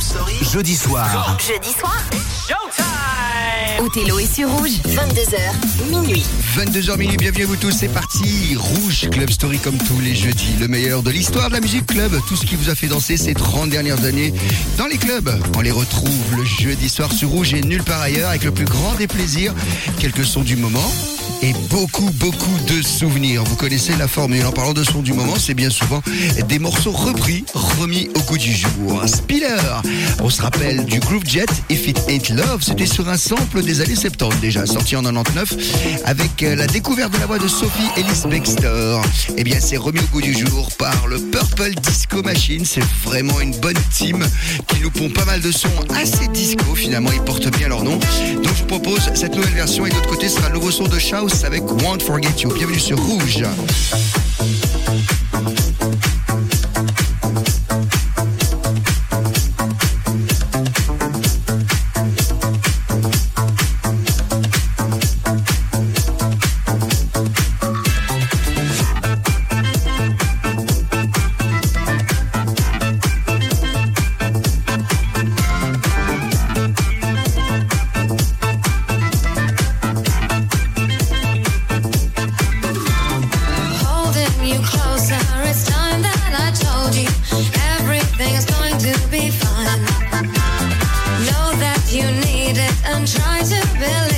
Story. Club Story. Jeudi soir. Jeudi soir. Othello est sur rouge, 22h, minuit. 22h minuit, bienvenue à vous tous, c'est parti. Rouge Club Story comme tous les jeudis, le meilleur de l'histoire de la musique club, tout ce qui vous a fait danser ces 30 dernières années dans les clubs. On les retrouve le jeudi soir sur Rouge et nulle part ailleurs avec le plus grand des plaisirs, quelques sons du moment et beaucoup, beaucoup de souvenirs. Vous connaissez la formule. En parlant de son du moment, c'est bien souvent des morceaux repris, remis au goût du jour. Spiller, on se rappelle du Groove Jet, If It Ain't Love, c'était sur un sample des années 70 déjà, sorti en 99, avec euh, la découverte de la voix de Sophie Ellis Bextor. Eh bien, c'est remis au goût du jour par le Purple Disco Machine. C'est vraiment une bonne team qui nous pond pas mal de sons assez disco. Finalement, ils portent bien leur nom. Donc, je vous propose cette nouvelle version et de l'autre côté sera le nouveau son de Avec Won't Forget You. Bienvenue sur Rouge. You need it and try to believe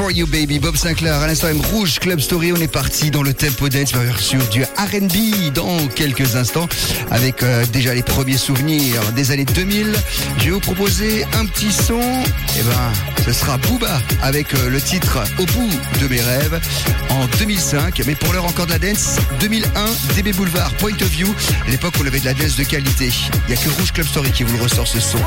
for You Baby, Bob Sinclair, à l'instant même Rouge Club Story, on est parti dans le tempo dance sur du R&B dans quelques instants avec euh, déjà les premiers souvenirs des années 2000. Je vais vous proposer un petit son, et ben ce sera Booba avec euh, le titre Au bout de mes rêves en 2005, mais pour l'heure encore de la dance, 2001, DB Boulevard, Point of View, l'époque où on avait de la dance de qualité. Il n'y a que Rouge Club Story qui vous le ressort ce son.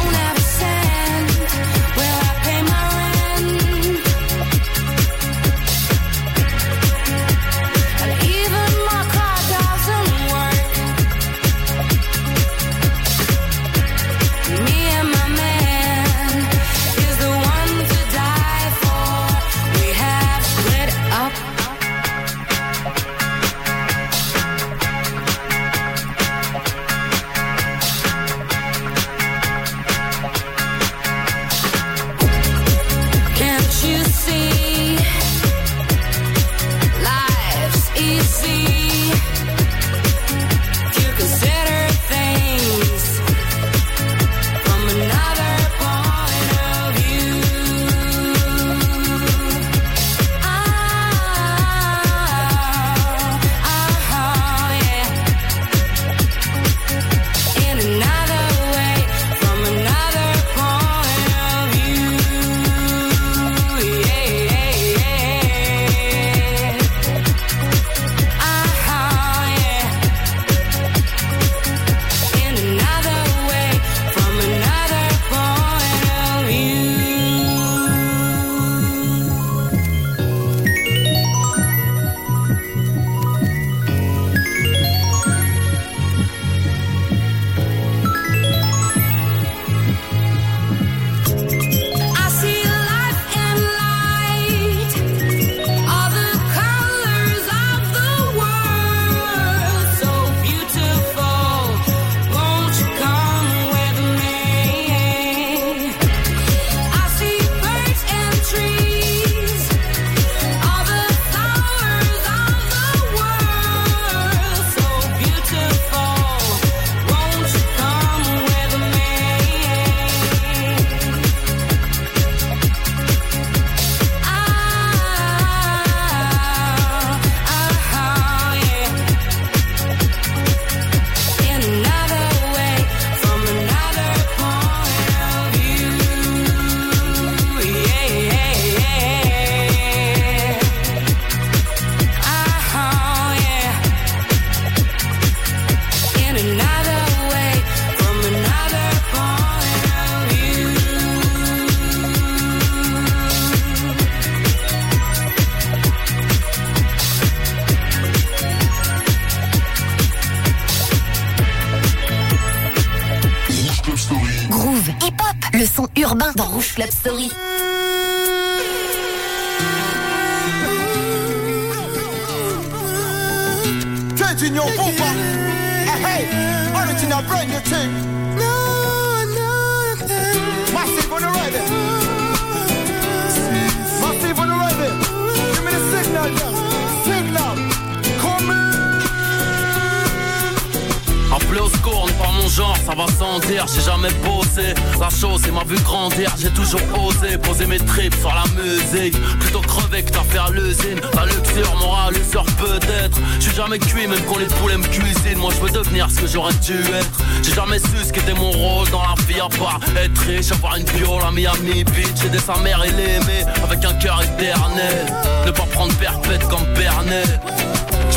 J'ai jamais bossé. La chose, c'est m'a vu grandir, j'ai toujours osé poser mes tripes sur la musique. Plutôt crever que fait à l'usine. La luxure, morale, l'usure peut-être. J'suis jamais cuit, même quand les poulets me cuisinent. Moi, je veux devenir ce que j'aurais dû être. J'ai jamais su ce qu'était mon rôle dans la vie, à part être riche, avoir une bio, la Miami Beach, aider sa mère et l'aimer avec un cœur éternel. Ne pas prendre perpète comme Bernet.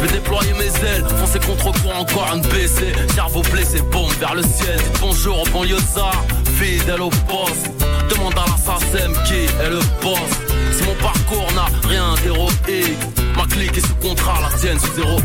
Vais déployer mes ailes, foncer contre courant encore un baissé. Cerveau blessé, bombe vers le ciel. Bonjour au banlieusard, fidèle au poste. Demande à l'assassin qui est le boss. Si mon parcours n'a rien d'héroïque. Ma clique est sous contrat, la tienne sous zéro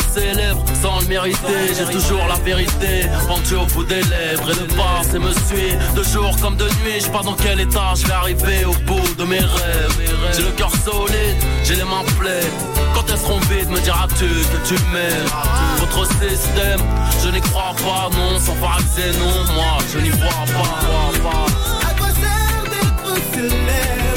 célèbre sans le mériter. J'ai toujours la vérité pendue au bout des lèvres et le passé me suit de jour comme de nuit. Je pas dans quel état je vais arriver au bout de mes rêves. J'ai le cœur solide, j'ai les mains pleines. Quand elles seront vides, me diras-tu que tu m'aimes? Votre système, je n'y crois pas, non. Sans paraxer, non, moi je n'y vois pas. À quoi sert d'être célèbre?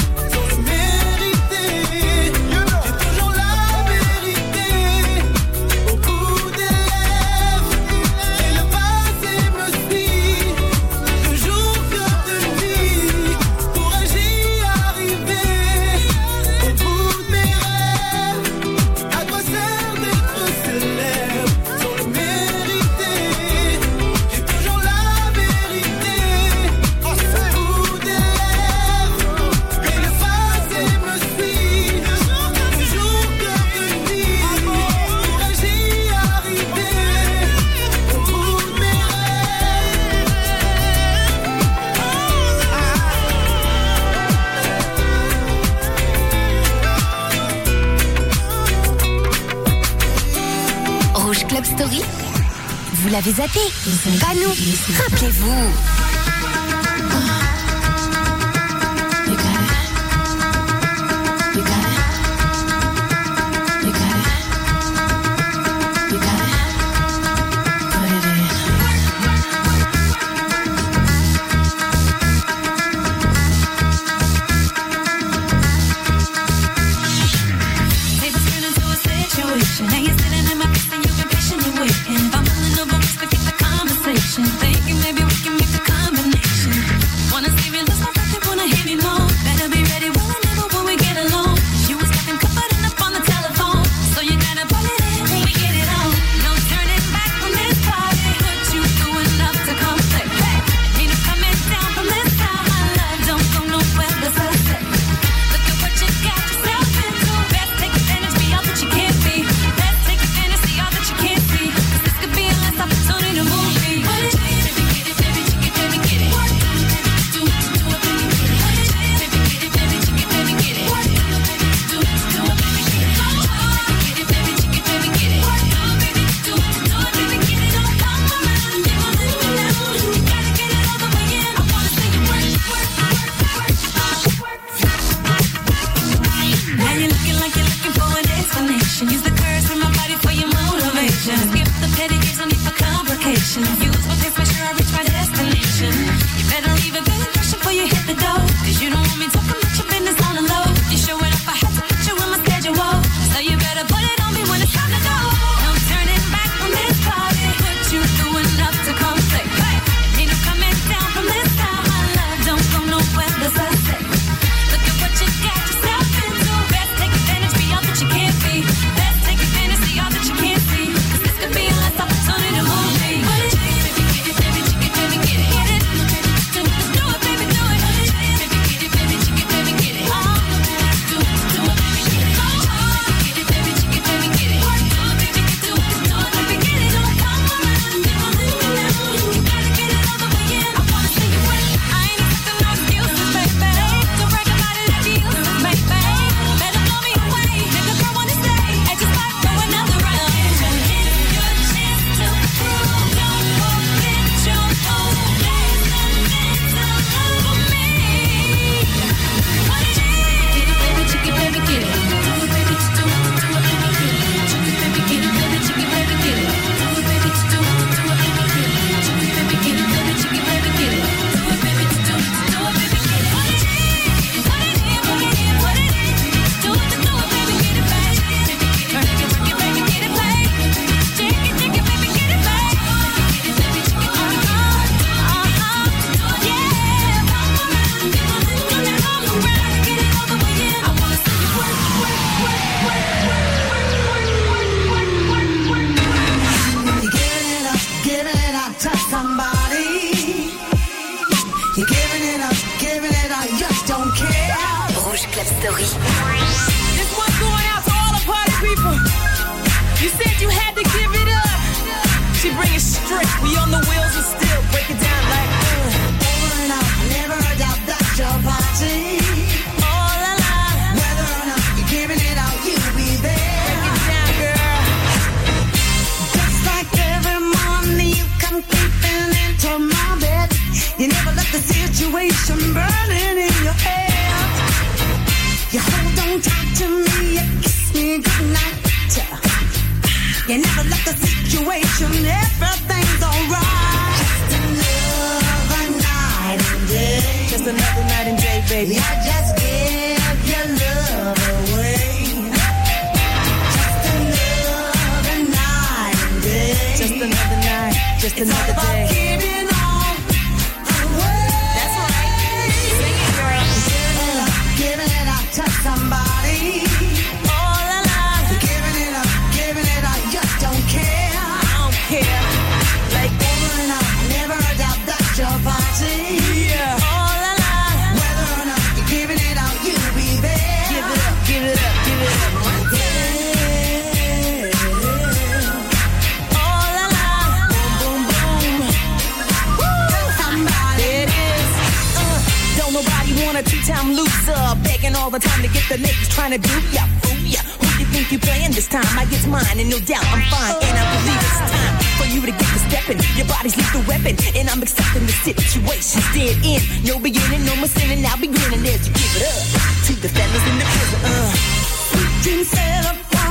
The time to get the ladies trying to do ya, fool ya. Who you think you playing this time? I get mine, and no doubt I'm fine, and I believe it's time for you to get to stepping. Your body's lethal weapon, and I'm accepting the situation. dead in, No beginning, no more sinning. I'll be grinning as you give it up to the fellas in the prison. Uh.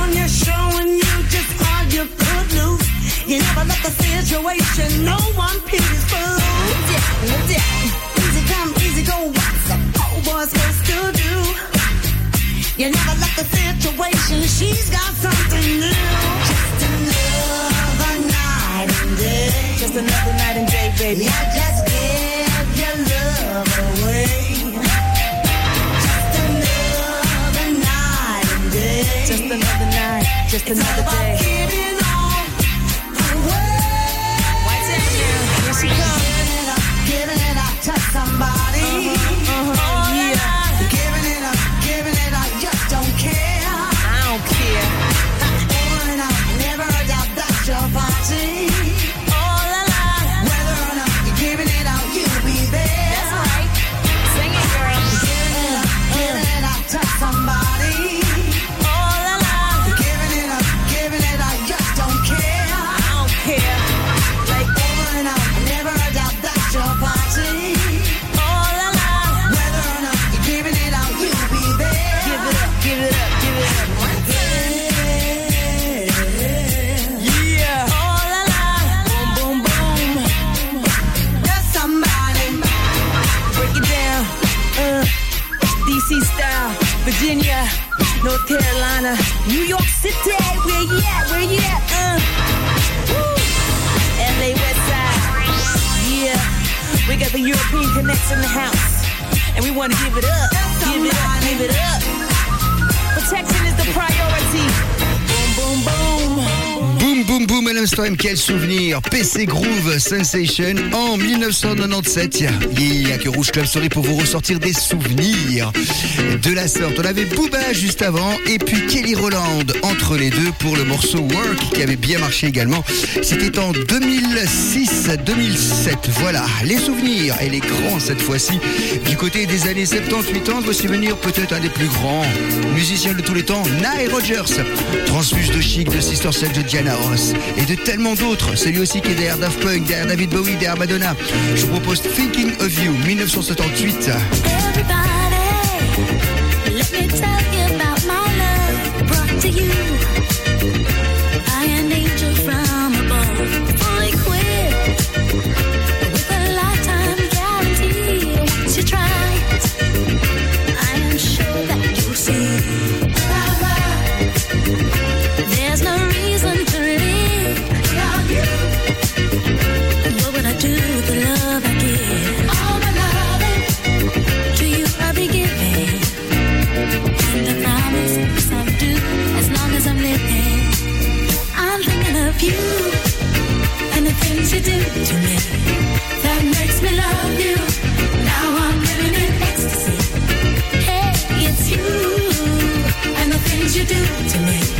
On you, showing you just how you could lose. You never let the situation, no one pities. Yeah, no. Easy come, easy go, what's a poor boy supposed to do? You never left the situation, she's got something new. Just another night and day. Just another night and day, baby. Yeah, just give your love away. Just another night and day. Just another night, just another day. North Carolina, New York City. Where you at? Where you at? Uh. Woo. LA West Side. Yeah. We got the European connects in the house. And we want to give it up. Give it up, give it up. Protection is the priority. Boom, boom, à l'instant, quel souvenir PC Groove Sensation en 1997. Il n'y a que Rouge Club Story pour vous ressortir des souvenirs de la sorte. On avait Booba juste avant et puis Kelly Roland entre les deux pour le morceau Work qui avait bien marché également. C'était en 2006-2007. Voilà, les souvenirs et les grands cette fois-ci. Du côté des années 70-80, voici venir peut-être un des plus grands musiciens de tous les temps, Nile Rodgers. Transfuge de chic, de Sister Sledge, de Diana Ross et de tellement d'autres. C'est lui aussi qui est derrière Daft Punk, derrière David Bowie, derrière Madonna. Je vous propose Thinking of You, 1978. Everybody, let me tell you do to me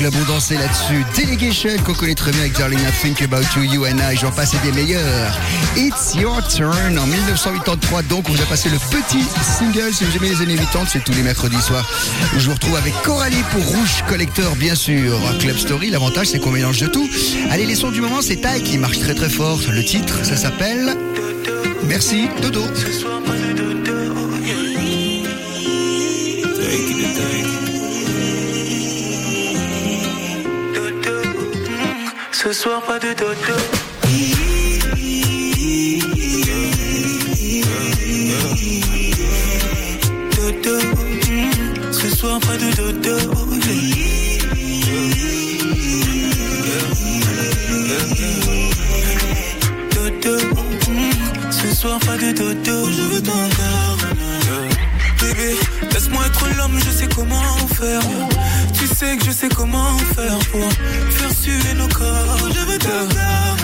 clubs, on dansait là-dessus. Delegation, qu'on connaît très bien avec Darling I Think About You, You and I, j'en passe des meilleurs. It's Your Turn en 1983, donc on vous a passé le petit single. Si vous aimez les années 80, c'est tous les mercredis soirs. Je vous retrouve avec Coralie pour Rouge Collector, bien sûr. Club Story, l'avantage c'est qu'on mélange de tout. Allez, les sons du moment, c'est Taille qui marche très très fort. Le titre, ça s'appelle Merci Dodo. Ce soir, pas de dodo. Dodo, ce soir, pas de dodo. Dodo, ce soir, pas de dodo. Je veux ton corps. Bébé, laisse-moi être l'homme, je sais comment faire. Sais que je sais comment faire pour faire suer nos corps. Je veux ton corps.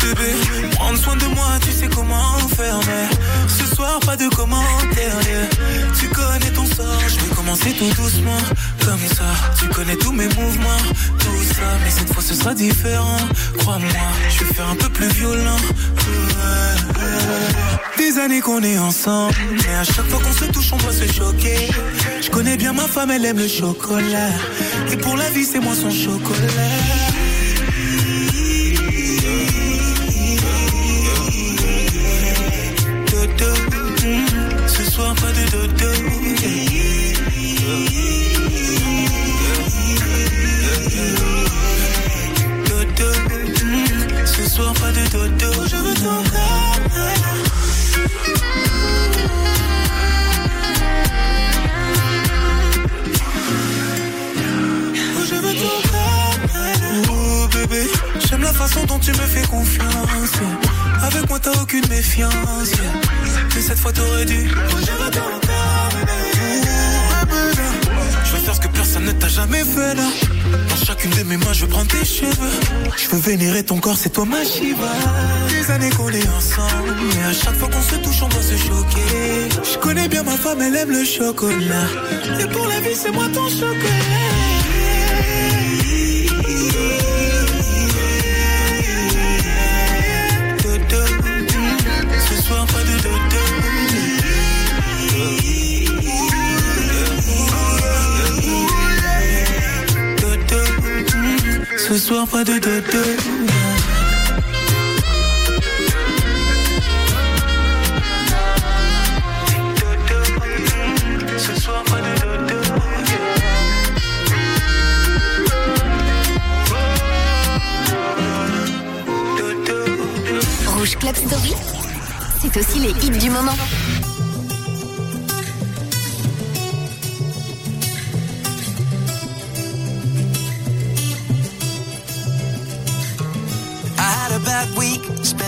Bébé, prendre soin de moi, tu sais comment faire. Mais ce soir, pas de commentaires. Tu connais ton sort, je vais commencer tout doucement. Comme ça, tu connais tous mes mouvements. Tout ça, mais cette sera différent. Crois-moi, je vais faire un peu plus violent. Des années qu'on est ensemble, mais à chaque fois qu'on se touche, on doit se choquer. Je connais bien ma femme, elle aime le chocolat. Et pour la vie, c'est moi son chocolat. Mm, ce soir pas de dodo. Je veux ton corps. Oh, je veux. Oh bébé, j'aime la façon dont tu me fais confiance. Avec moi t'as aucune méfiance. Mais cette fois t'aurais dû. Oh, je veux ton corps. Je veux faire ce que personne ne t'a jamais fait là. Dans chacune de mes mains, je veux prendre tes cheveux. Je veux vénérer ton corps, c'est toi ma Shiva. Des années qu'on est ensemble. Mais à chaque fois qu'on se touche, on doit se choquer. Je connais bien ma femme, elle aime le chocolat. Et pour la vie, c'est moi ton chocolat. Soir pas de Club Story, c'est aussi les hits du moment.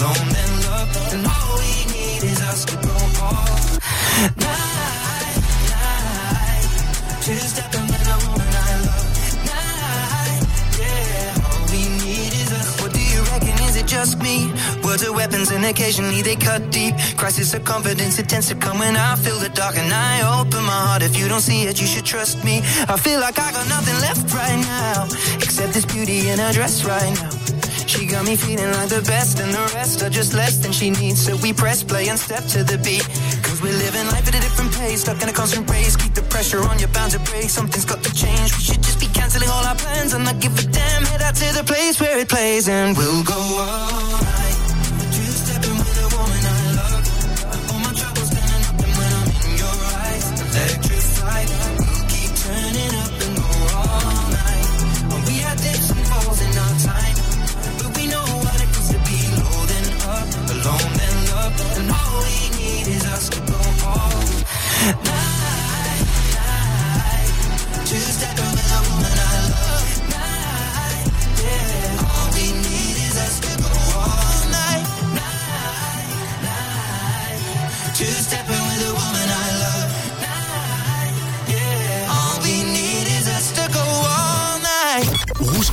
alone love, and all we need is us to go night, night. Two a. What do you reckon? Is it just me? Words are weapons and occasionally they cut deep. Crisis of confidence, it tends to come when I feel the dark and I open my heart. If you don't see it, you should trust me. I feel like I got nothing left right now, except this beauty in her dress right now. She got me feeling like the best, and the rest are just less than she needs. So we press play and step to the beat. Cause we're living life at a different pace, stuck in a constant race. Keep the pressure on, you're bound to break. Something's got to change. We should just be canceling all our plans and not give a damn. Head out to the place where it plays, and we'll go on.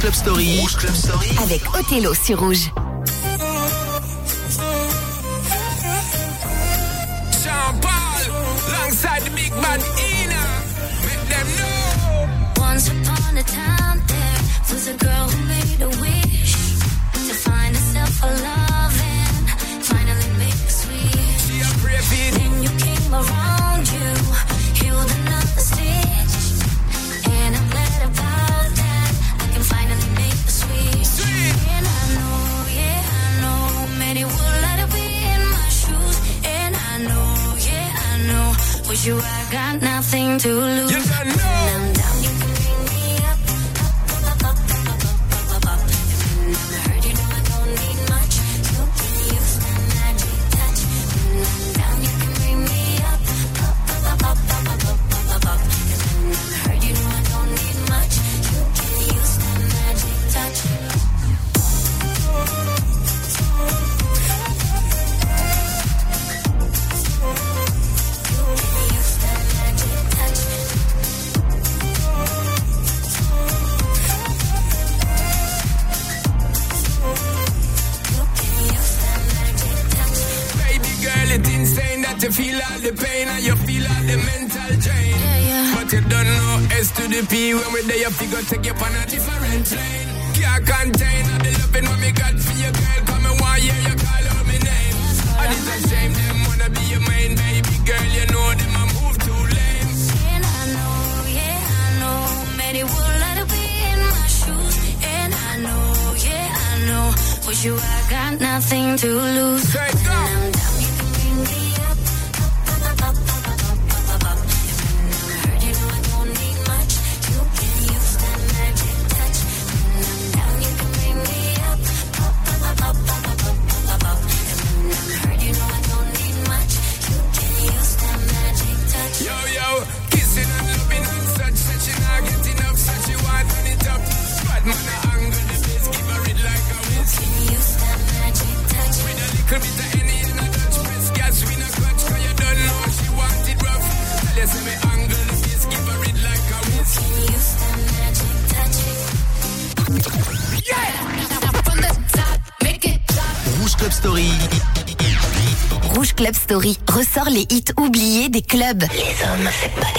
Club Story. Rouge Club Story. Avec Othello sur Rouge. every day you figure take you on a different plane. Can't contain all the loving when me got for your girl. Come and why yeah, you call out my name. And it's a shame them wanna be your main baby girl. You know them I move too lame. And I know, yeah I know, many would like to be in my shoes. And I know, yeah I know, for you I got nothing to lose. Hey. Somme, c'est pas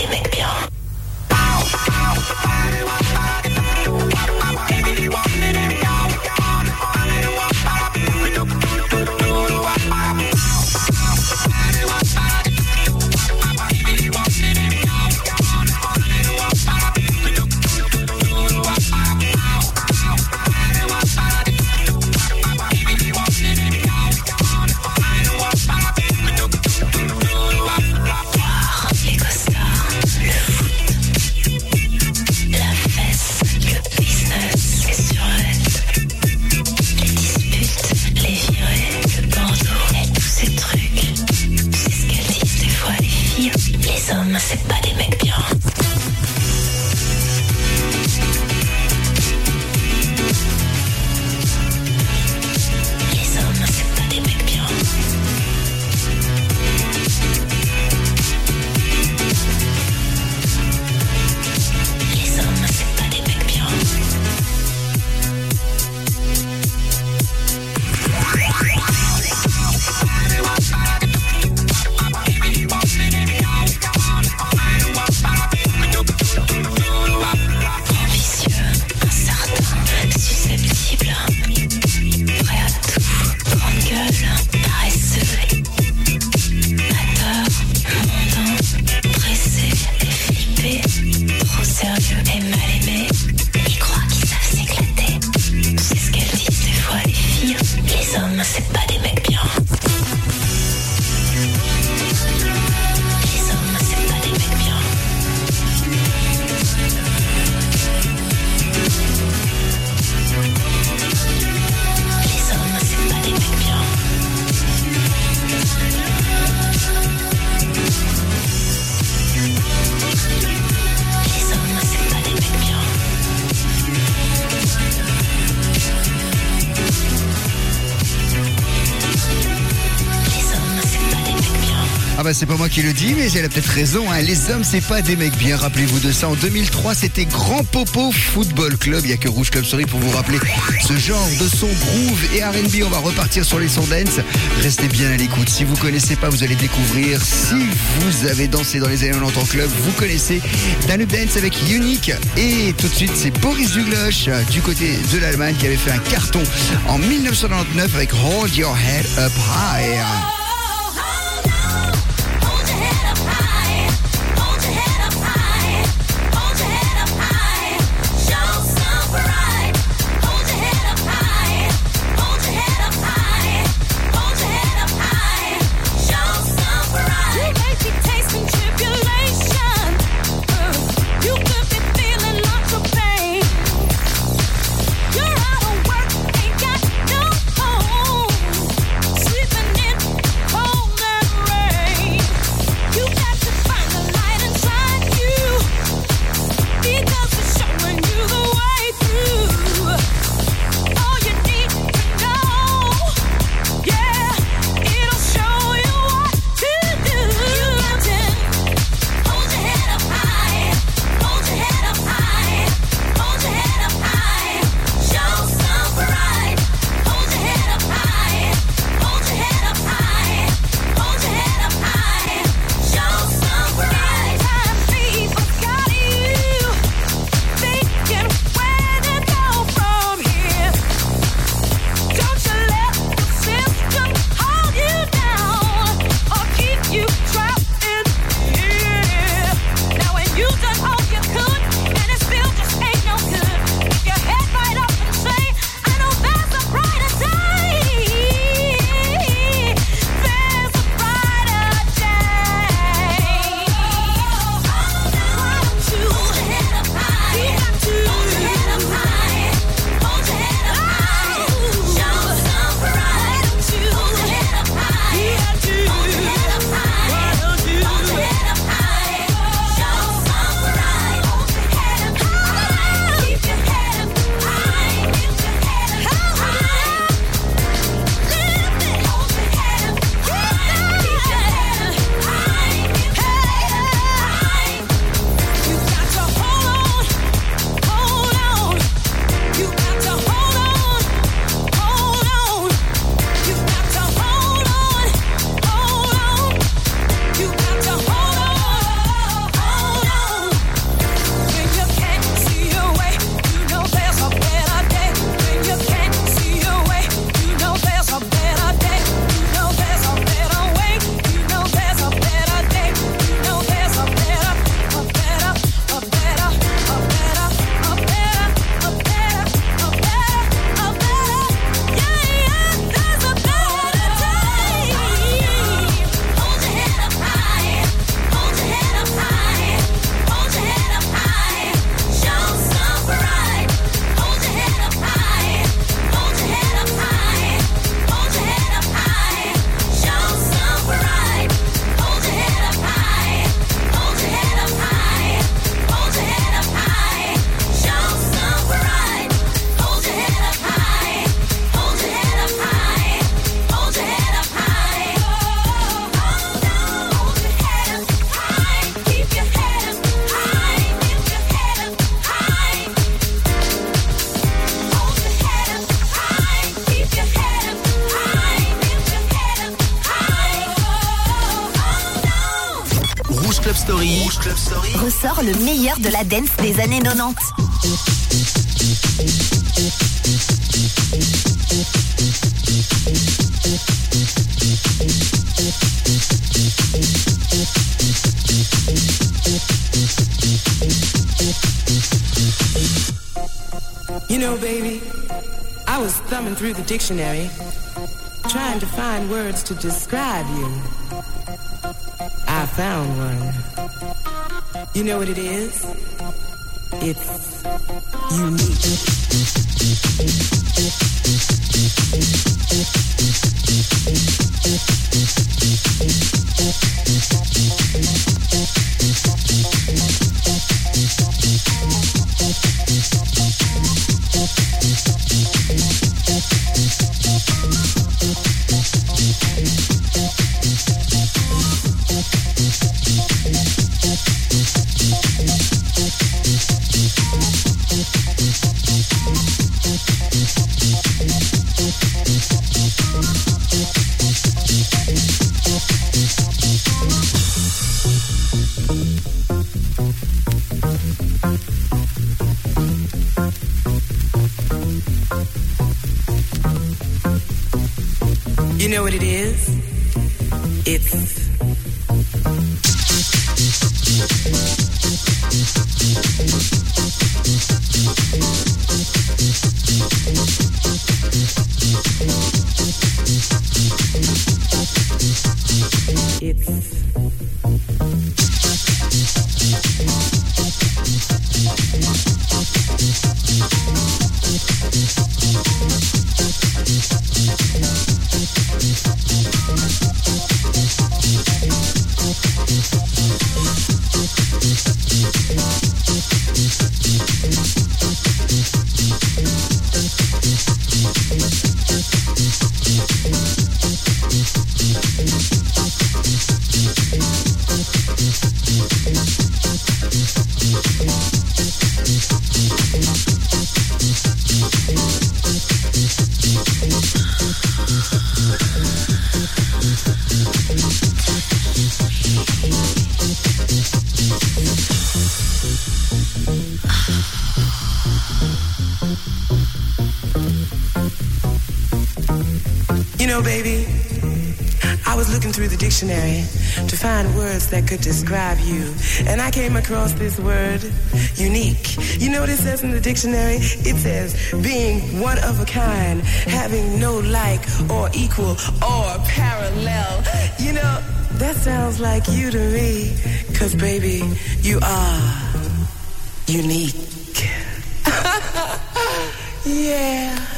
Ah bah c'est pas moi qui le dis, mais elle a peut-être raison. hein. Les hommes, c'est pas des mecs bien. Rappelez-vous de ça. En 2003, c'était Grand Popo Football Club. Il y a que Rouge Club Story pour vous rappeler ce genre de son groove et R&B. On va repartir sur les sons dance. Restez bien à l'écoute. Si vous connaissez pas, vous allez découvrir. Si vous avez dansé dans les années 90 en club, vous connaissez Danube Dance avec Unique. Et tout de suite, c'est Boris Duglosh euh, du côté de l'Allemagne qui avait fait un carton en 1999 avec Hold Your Head Up High. Le meilleur de la dance des années 90. You know, baby, I was thumbing through the dictionary, trying to find words to describe you. I found one. You know what it is? It's unique. That could describe you. And I came across this word, unique. You know what it says in the dictionary? It says being one of a kind, having no like or equal or parallel. You know, that sounds like you to me. Cause baby, you are unique. yeah.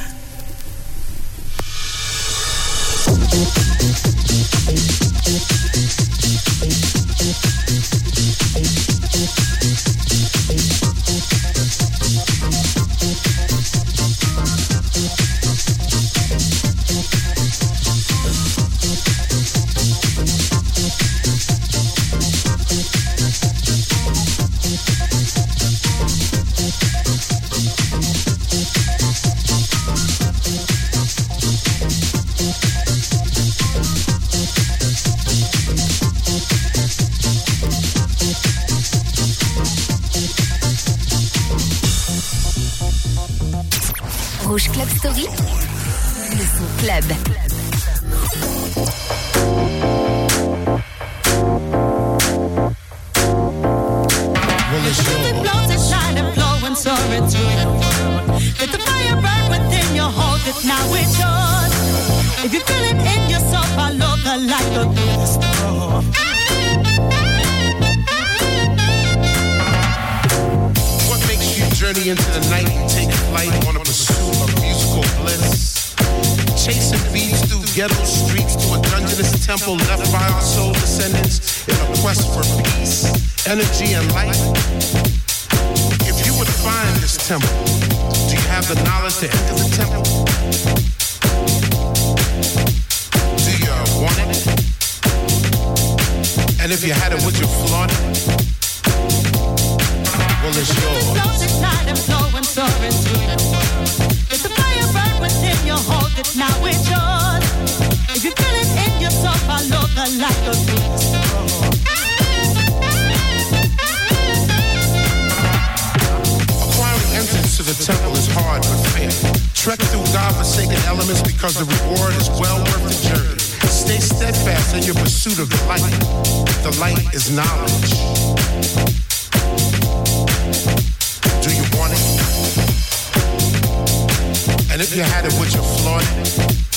Ghetto streets to a dungeonous temple left by our soul descendants in a quest for peace, energy, and light. If you would find this temple, do you have the knowledge to enter the temple? Do you want it? And if you had it, would you flaunt it? Well, it's yours. Blows and shine and flow and soar into the world. Let the fire burn within you, hold it now, it's yours. Entrance to the temple is hard but fair. Trek through God-forsaken elements because the reward is well worth the journey. Stay steadfast in your pursuit of the light. The light is knowledge. Do you want it? And if you had it, would you flaunt it?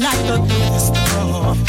like the beast. Oh.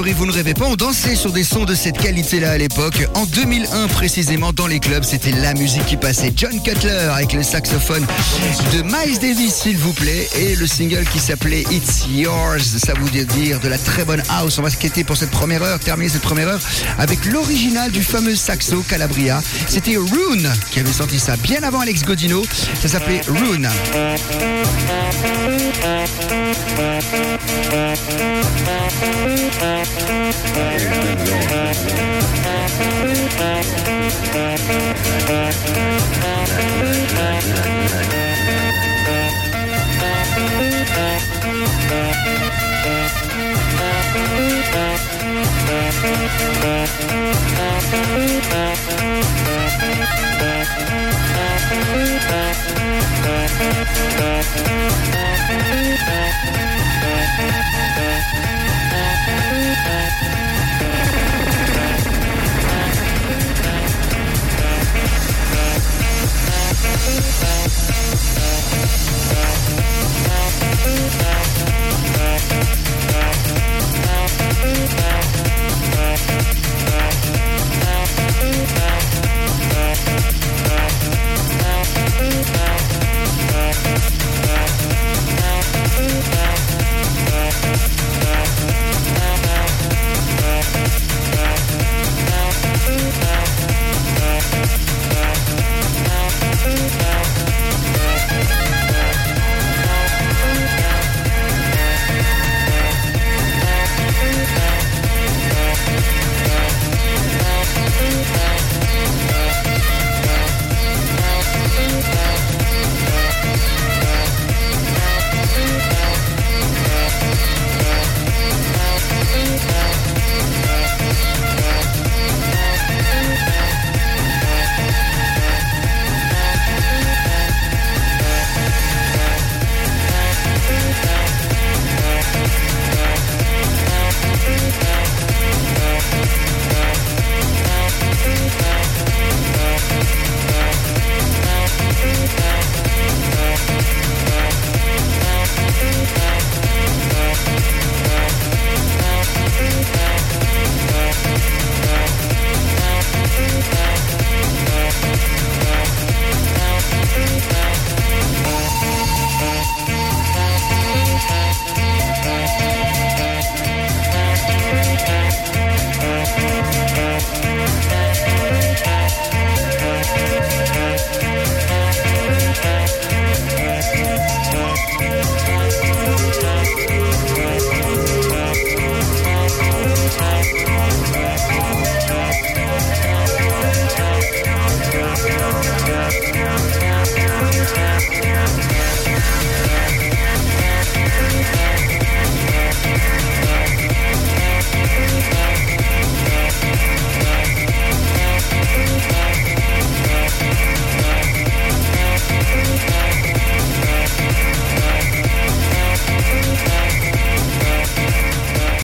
Vous ne rêvez pas, on dansait sur des sons de cette qualité-là à l'époque. En 2001 précisément, dans les clubs, c'était la musique qui passait. John Cutler avec le saxophone de Miles Davis, s'il vous plaît, et le single qui s'appelait It's Yours. Ça vous dire de la très bonne house. On va se quitter pour cette première heure, terminer cette première heure avec l'original du fameux saxo Calabria. C'était Rune qui avait sorti ça bien avant Alex Godino. Ça s'appelait Rune. Thank Bye.